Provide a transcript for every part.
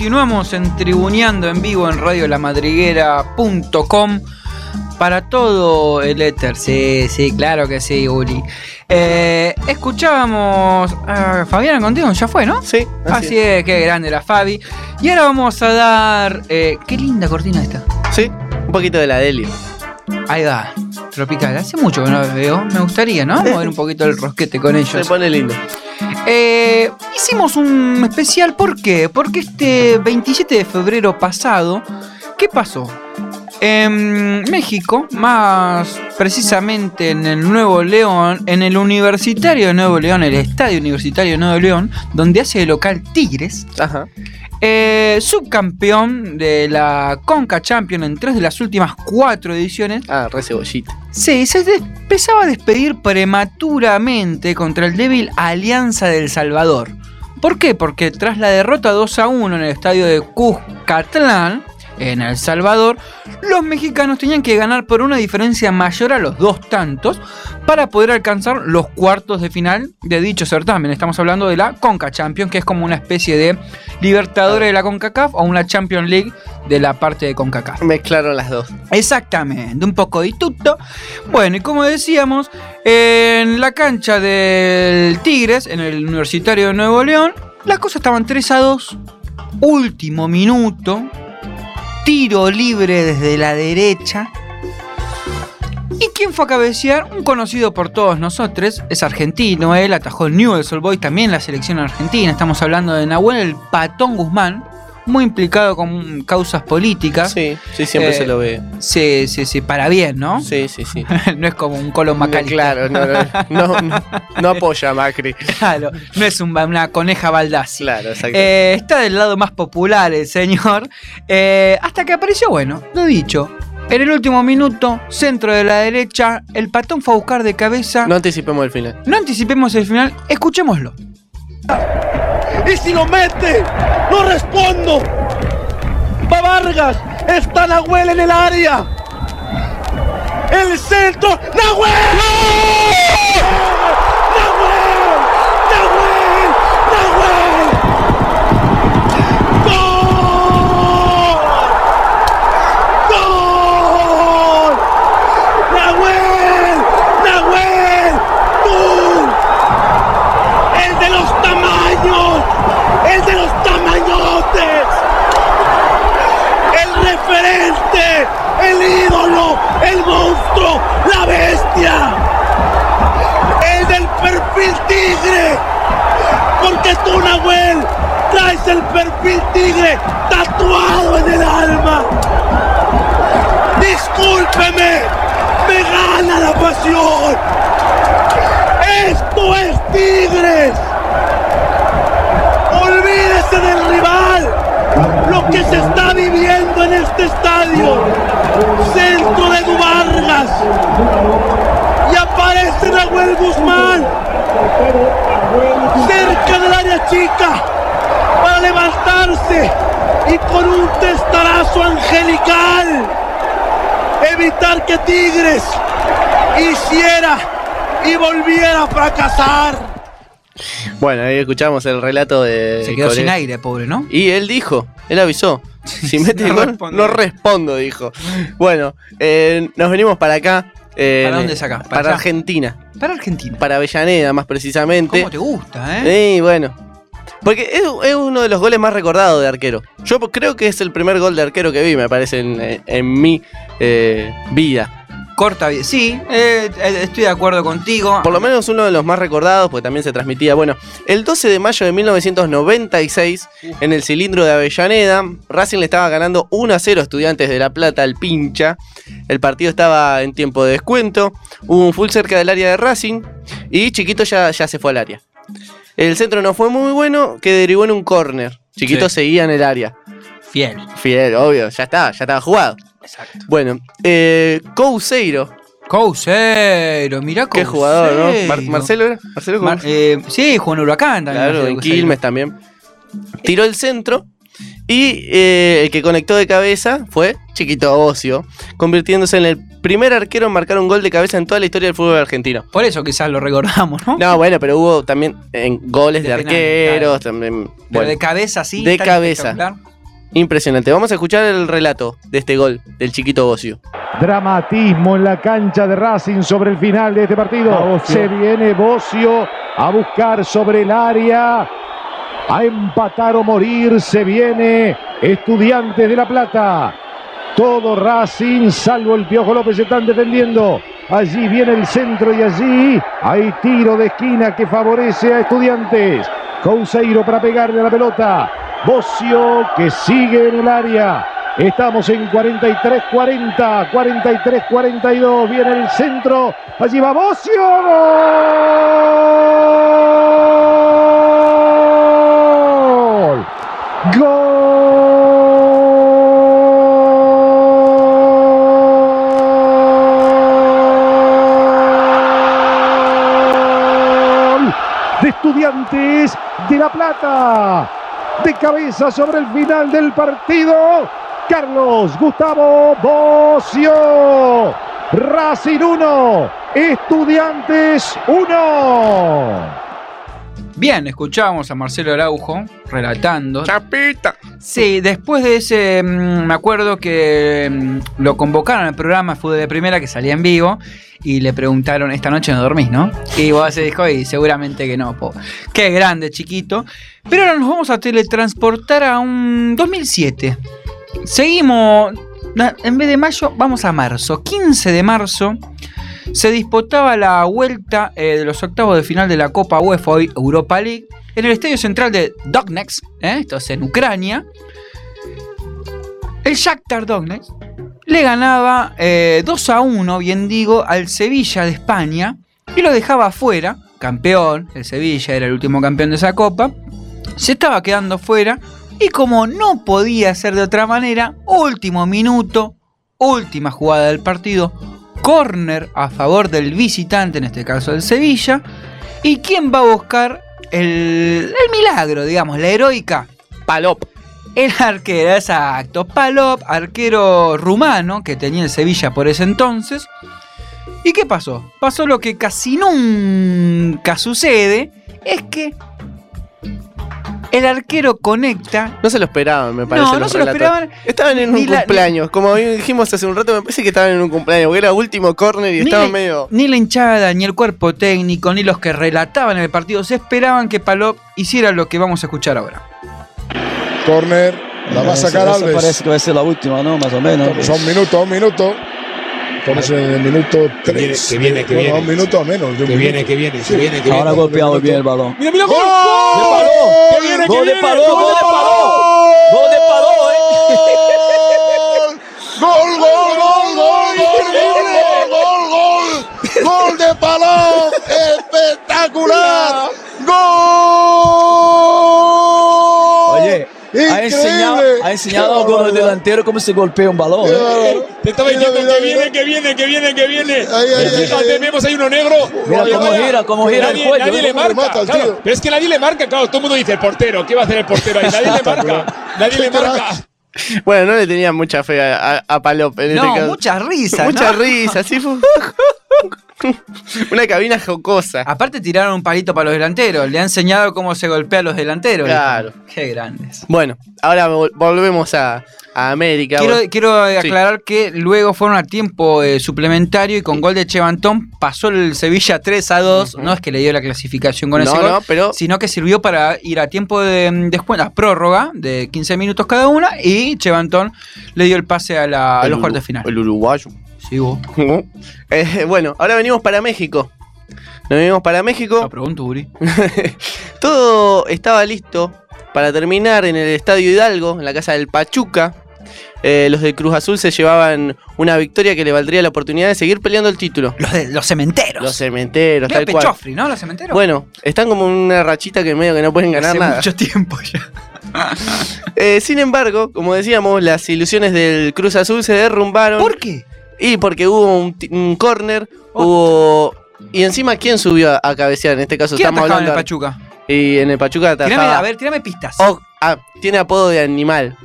continuamos en Tribuneando en vivo en radiolamadriguera.com para todo el éter. Sí, sí, claro que sí, Uli. Eh, escuchábamos a Fabiana contigo, ya fue, ¿no? Sí, Así, es, qué grande la Fabi. Y ahora vamos a dar. eh, qué linda cortina esta. Sí, un poquito de la Delio. Ahí va, tropical. Hace mucho que no la veo. Me gustaría, ¿no? Mover un poquito el rosquete con Se ellos. pone lindo. Eh, hicimos un especial, ¿por qué? Porque este 27 de febrero pasado, ¿qué pasó? En México, más precisamente en el Nuevo León, en el Universitario de Nuevo León, el Estadio Universitario de Nuevo León, donde hace de local Tigres, Ajá. eh, subcampeón de la Conca Champion en tres de las últimas cuatro ediciones, Ah, re cebollita. Sí, se empezaba a despedir prematuramente contra el débil Alianza del Salvador. ¿Por qué? Porque tras la derrota 2 a 1 en el estadio de Cuscatlán, en El Salvador, los mexicanos tenían que ganar por una diferencia mayor a los dos tantos para poder alcanzar los cuartos de final de dicho certamen. Estamos hablando de la Conca Champions, que es como una especie de Libertadores de la CONCACAF o una Champions League de la parte de CONCACAF. Mezclaron las dos. Exactamente, un poco de tuto. Bueno, y como decíamos, en la cancha del Tigres, en el Universitario de Nuevo León, las cosas estaban 3 a 2. Último minuto. Tiro libre desde la derecha. ¿Y quién fue a cabecear? Un conocido por todos nosotros, es argentino, él atajó el Newell's Old Boys, también la selección argentina. Estamos hablando de Nahuel el Patón Guzmán, muy implicado con causas políticas. Sí, sí, siempre Eh, se lo ve. Sí, sí, sí, para bien, ¿no? Sí, sí, sí. no es como un Colón Macalister. Claro, no, no, no, no, no apoya a Macri. Claro, no es un- una coneja Baldassi. Claro, exacto. Eh, está del lado más popular el señor. Eh, hasta que apareció, bueno, lo dicho. En el último minuto, centro de la derecha, el patón fue a buscar de cabeza. no anticipemos el final. No anticipemos el final, escuchémoslo. Y si lo mete, no respondo. Va Vargas, está Nahuel en el área. El centro, Nahuel. Esto es Tigres. Olvídese del rival. Lo que se está viviendo en este estadio. Centro de Vargas. Y aparece Nahuel Guzmán. Cerca del área chica. Para levantarse. Y con un testarazo angelical. Evitar que Tigres hiciera y volviera a fracasar. Bueno, ahí escuchamos el relato de. Se quedó sin aire, pobre, ¿no? Y él dijo, él avisó. Si mete No gol, respondo. no respondo, dijo. Bueno, eh, nos venimos para acá. eh, ¿Para dónde es acá? Para. Argentina. Para Argentina. Para Avellaneda, más precisamente. ¿Cómo te gusta, eh? Sí, bueno. Porque es, es uno de los goles más recordados de arquero. Yo creo que es el primer gol de arquero que vi, me parece, en, en mi eh, vida. Corta bien. Sí, eh, eh, estoy de acuerdo contigo. Por lo menos uno de los más recordados, porque también se transmitía. Bueno, el 12 de mayo de 1996, en el cilindro de Avellaneda, Racing le estaba ganando 1 a 0 a Estudiantes de La Plata al pincha. El partido estaba en tiempo de descuento. Hubo un full cerca del área de Racing. Y Chiquito ya, ya se fue al área. El centro no fue muy bueno, que derivó en un córner. Chiquito Sí. seguía en el área. Fiel. Fiel, obvio, ya estaba, ya estaba jugado. Exacto. Bueno, eh, Couseiro, Couseiro, mirá qué jugador, ¿no? Mar- ¿Marcelo era? ¿Marcelo Mar- eh, sí, jugó en Huracán también. Claro, en. Quilmes también. Tiró el centro y eh, el que conectó de cabeza fue Chiquito Ocio, convirtiéndose en el primer arquero en marcar un gol de cabeza en toda la historia del fútbol argentino. Por eso quizás lo recordamos, ¿no? No, bueno, pero hubo también en goles de, De penal, arqueros, también. Pero bueno, de cabeza, sí. De cabeza. Impresionante. Vamos a escuchar el relato de este gol del chiquito Bocio. Dramatismo en la cancha de Racing sobre el final de este partido. Se viene Bocio a buscar sobre el área. A empatar o morir. Se viene Estudiantes de La Plata. Todo Racing, salvo el Piojo López, se están defendiendo. Allí viene el centro y allí hay tiro de esquina que favorece a Estudiantes. Couseiro para pegarle a la pelota. Bocio que sigue en el área. Estamos en 43-40, 43-42. Viene el centro. Allí va Bocio. ¡Gol! ¡Gol! De Estudiantes de La Plata. De cabeza sobre el final del partido. Carlos Gustavo Bocio. Racing 1. Estudiantes 1. Bien, escuchábamos a Marcelo Araujo relatando. ¡Chapita! Sí, después de ese, mm, me acuerdo que mm, lo convocaron al programa Fútbol de Primera que salía en vivo y le preguntaron, esta noche no dormís, ¿no? Y vos se dijo, y seguramente que no, po. Qué grande, chiquito. Pero ahora nos vamos a teletransportar a un 2007. Seguimos, en vez de mayo, vamos a marzo. 15 de marzo se disputaba la vuelta eh, de los octavos de final de la Copa UEFA hoy Europa League en el estadio central de Donetsk, ¿eh? esto es en Ucrania. El Shakhtar Donetsk le ganaba eh, 2 a 1, bien digo, al Sevilla de España y lo dejaba afuera, campeón, el Sevilla era el último campeón de esa copa, se estaba quedando fuera y como no podía ser de otra manera, último minuto, última jugada del partido, córner a favor del visitante, en este caso del Sevilla, y quién va a buscar el, el milagro, digamos, la heroica Palop. el arquero, exacto. Palop, arquero rumano que tenía el Sevilla por ese entonces. ¿Y qué pasó? Pasó lo que casi nunca sucede. Es que el arquero conecta. No se lo esperaban, me parece. No, no los se lo relatos. esperaban. Estaban en Ni un la- cumpleaños. Como dijimos hace un rato, me parece que estaban en un cumpleaños. Porque era último córner y Ni estaban la, medio. ni la hinchada, ni el cuerpo técnico, ni los que relataban el partido se esperaban que Palop hiciera lo que vamos a escuchar ahora. Corner, la va a sacar Alves. parece que va a ser la última, ¿no? Más o menos. Son minutos, un minuto. Estamos en el minuto Que viene, 3. que viene, que viene. un minuto a menos. de un Que viene, que viene, que viene, que Ahora viene. golpeado bien el balón. Mira, mira, gol. ¡Gol! ¡Gol! ¡De Paló! ¡Que viene, que ¡Gol de! Paló! ¡Gol de Paló! ¡Gol de Paló, eh! ¡Gol, gol, gol, gol, gol, gol, gol, gol! ¡Gol de Paló! ¡Espectacular! Ha enseñado, ha enseñado a algunos delanteros cómo se golpea un balón. Eh. Te estaba diciendo mira, que mira. viene, que viene, que viene, que viene. Y ay, Fíjate, vemos ahí un negro. Mira que cómo vaya- gira, cómo gira el nadie, cuello, Nadie le marca, mata claro. Pero es que nadie le marca, claro. Todo el mundo dice el portero. ¿Qué va a hacer el portero ahí? Nadie le marca. Nadie le marca. Bueno, no le tenía mucha fe a, a- a Palop en No, este caso. mucha risa. Mucha ¿no? risa, sí fue. Una cabina jocosa. Aparte tiraron un palito para los delanteros. Le ha enseñado cómo se golpea a los delanteros. Claro. Qué grandes. Bueno, ahora vol- volvemos a, a América. Quiero, quiero aclarar que luego fueron a tiempo eh, suplementario y con gol de Chevantón pasó el Sevilla 3 a 2. No es que le dio la clasificación con no, ese gol, no, pero sino que sirvió para ir a tiempo de descuento, a prórroga de 15 minutos cada una y Chevantón le dio el pase a, la- a los cuartos de final. El uruguayo. Sí, vos. Eh, bueno, ahora venimos para México. Nos venimos para México. Lo pregunto, Uri. Todo estaba listo para terminar en el Estadio Hidalgo, en la casa del Pachuca. Eh, los de Cruz Azul se llevaban una victoria que le valdría la oportunidad de seguir peleando el título. Los, de, los cementeros. Los cementeros, tal cual. Pechofri, ¿no? Los cementeros. Bueno, están como en una rachita que medio que no pueden ganar Hace nada. mucho tiempo ya. Eh, sin embargo, como decíamos, las ilusiones del Cruz Azul se derrumbaron. ¿Por qué? Y porque hubo un, un corner, hubo... Y encima, ¿quién subió a, a cabecear? En este caso ¿Quién estamos atajaba en el hablando... Pachuca? y en el Pachuca Tirame, atajaba... a ver, tirame pistas. Oh, ah, tiene apodo de animal.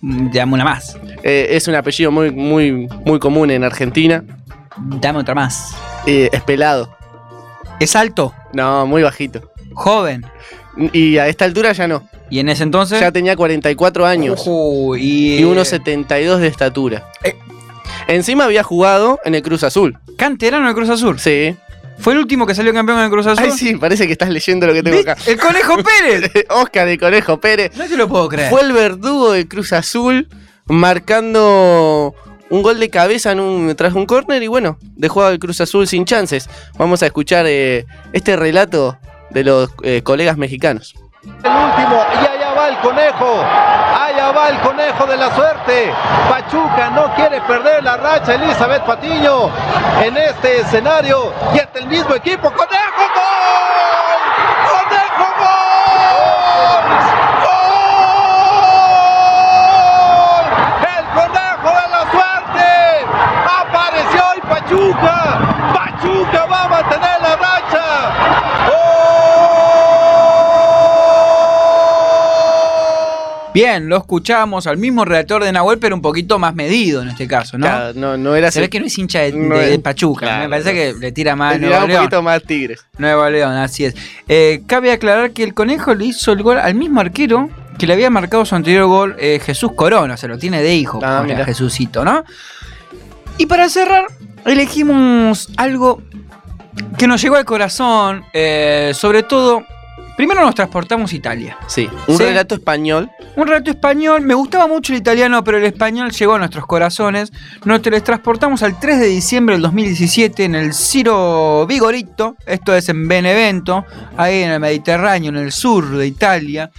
Mm, Dame una más. Eh, es un apellido muy, muy, muy común en Argentina. Dame otra más. Eh, es pelado. Es alto, No, muy bajito. joven. Y a esta altura ya no. Y en ese entonces. Ya tenía 44 años. Ujú, y, Y unos 72 de estatura. Eh. Encima había jugado en el Cruz Azul. Canterano del Cruz Azul. Sí. Fue el último que salió campeón en el Cruz Azul. Ay, sí, parece que estás leyendo lo que tengo acá. El Conejo Pérez. Oscar de Conejo Pérez. No te lo puedo creer. Fue el verdugo del Cruz Azul marcando un gol de cabeza en un, tras un córner y bueno, dejó al Cruz Azul sin chances. Vamos a escuchar eh, este relato de los eh, colegas mexicanos. El último, y allá va el conejo. Allá va el conejo de la suerte. Pachuca no quiere perder la racha. Elizabeth Patiño en este escenario. Y hasta el mismo equipo. ¡Conejo! ¡Gol! Bien, lo escuchamos al mismo redactor de Nahuel, pero un poquito más medido en este caso, ¿no? Claro, no, no era Se ve que no es hincha de, No de es- Pachuca. claro, me parece no. que le tira más Le Nuevo un León. poquito más Tigres. Nuevo León, así es. Eh, cabe aclarar que el conejo le hizo el gol al mismo arquero que le había marcado su anterior gol eh, Jesús Corona, se lo tiene de hijo, Ah, mira. Jesucito, ¿no? Y para cerrar, elegimos algo que nos llegó al corazón, eh, sobre todo, primero nos transportamos a Italia. Sí, un Sí. relato español. Un relato español, me gustaba mucho el italiano, pero el español llegó a nuestros corazones. Nos teletransportamos al 3 de diciembre del 2017 en el Ciro Vigorito, esto es en Benevento, ahí en el Mediterráneo, en el sur de Italia,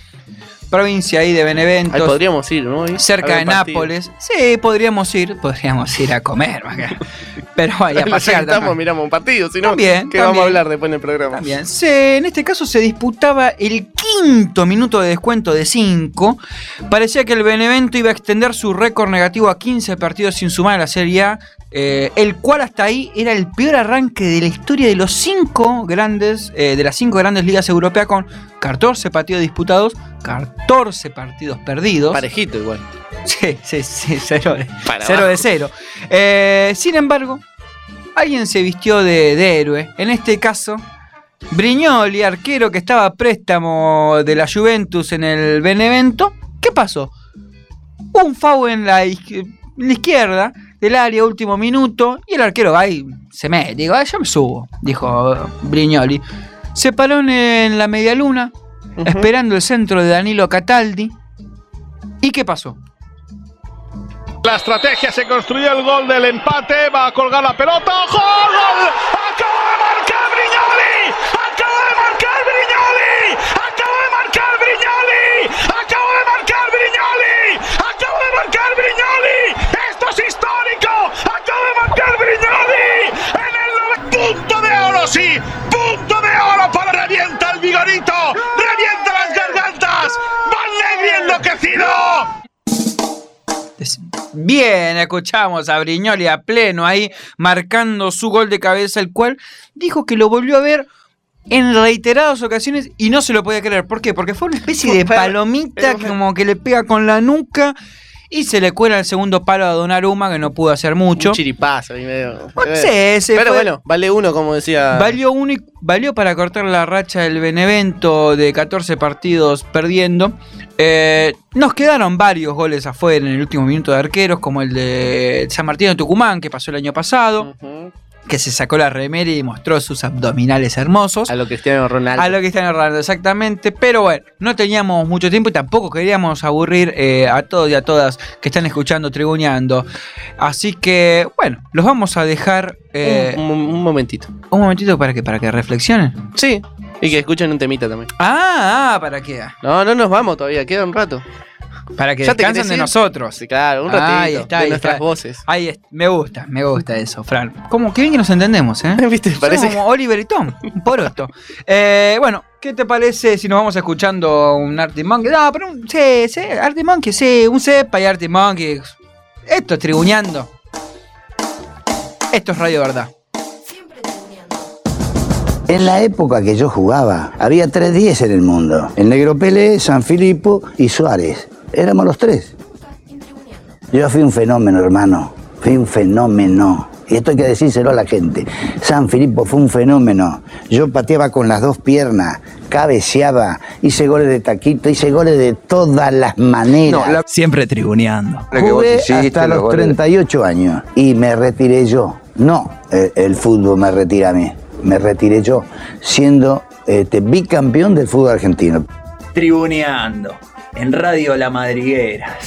provincia ahí de Benevento. Ahí podríamos ir, ¿no? Cerca de. Nápoles. Sí, podríamos ir, podríamos ir a comer. Pero vaya, a pasear también. miramos un partido, si no, También, ¿qué vamos a hablar después en el programa? También. Se- en este caso se disputaba el quinto minuto de descuento de 5. Parecía que el Benevento iba a extender su récord negativo a 15 partidos sin sumar a la Serie A, eh, el cual hasta ahí era el peor arranque de la historia de los cinco grandes, eh, de las cinco grandes ligas europeas con 14 partidos disputados, 14 partidos perdidos. Parejito igual. Sí, sí, sí, cero de, Para cero, abajo. de cero. Eh, sin embargo, alguien se vistió de, de héroe. En este caso, Brignoli, arquero que estaba a préstamo de la Juventus en el Benevento. ¿Qué pasó? Un foul en la, izquier- en la izquierda del área, último minuto, y el arquero va y se mete. Digo, "Ah, yo me subo, dijo Brignoli. Se paró en, la media luna, esperando el centro de Danilo Cataldi. ¿Y qué pasó? La estrategia se construyó el gol del empate. Va a colgar la pelota. ¡Gol! ¡Gol! Bien, escuchamos a Brignoli a pleno ahí, marcando su gol de cabeza, el cual dijo que lo volvió a ver en reiteradas ocasiones y no se lo podía creer. ¿Por qué? Porque fue una especie de palomita como que le pega con la nuca y se le cuela el segundo palo a Donnarumma, que no pudo hacer mucho. Un chiripazo ahí medio. Se Pero fue- bueno, vale uno, como decía. Valió, uno y- valió para cortar la racha del Benevento de 14 partidos perdiendo. Eh, nos quedaron varios goles afuera en el último minuto de arqueros, como el de San Martín de Tucumán, que pasó el año pasado, Ujú. Que se sacó la remera y mostró sus abdominales hermosos. A lo Cristiano Ronaldo. A lo que están errando, exactamente. Pero bueno, no teníamos mucho tiempo y tampoco queríamos aburrir eh, a todos y a todas que están escuchando, tribuneando. Así que, bueno, los vamos a dejar eh, un, un- un momentito. un momentito para que, para que reflexionen. Sí. Y que escuchen un temita también. Ah, ah, ¿para qué? No, no nos vamos todavía, queda un rato. Para que ¿Ya te descansen de nosotros. Sí, claro, un Ahí ratito. está, de ahí nuestras está. voces. Ahí es- me gusta, me gusta eso, Fran. Como que bien que nos entendemos, ¿eh? ¿Viste? Somos Parece como Oliver y Tom, un poroto. Eh, bueno, ¿qué te parece si nos vamos escuchando un Arctic Monkey? No, pero un, sí, sí, Arctic Monkey, sí, un cepa y Arctic Monkey. Esto es tribuñando. Esto es Radio Verdad. En la época que yo jugaba, había tres 10 en el mundo. El negro Pelé, San Filipo y Suárez. Éramos los tres. Yo fui un fenómeno, hermano. Fui un fenómeno. Y esto hay que decírselo a la gente. San Filipo fue un fenómeno. Yo pateaba con las dos piernas, cabeceaba, hice goles de taquito, hice goles de todas las maneras. Siempre tribuneando. Jugué hasta los 38 años y me retiré yo. No, el, el fútbol me retira a mí. Me retiré yo, siendo este, bicampeón del fútbol argentino. Tribuneando. En Radio La Madriguera.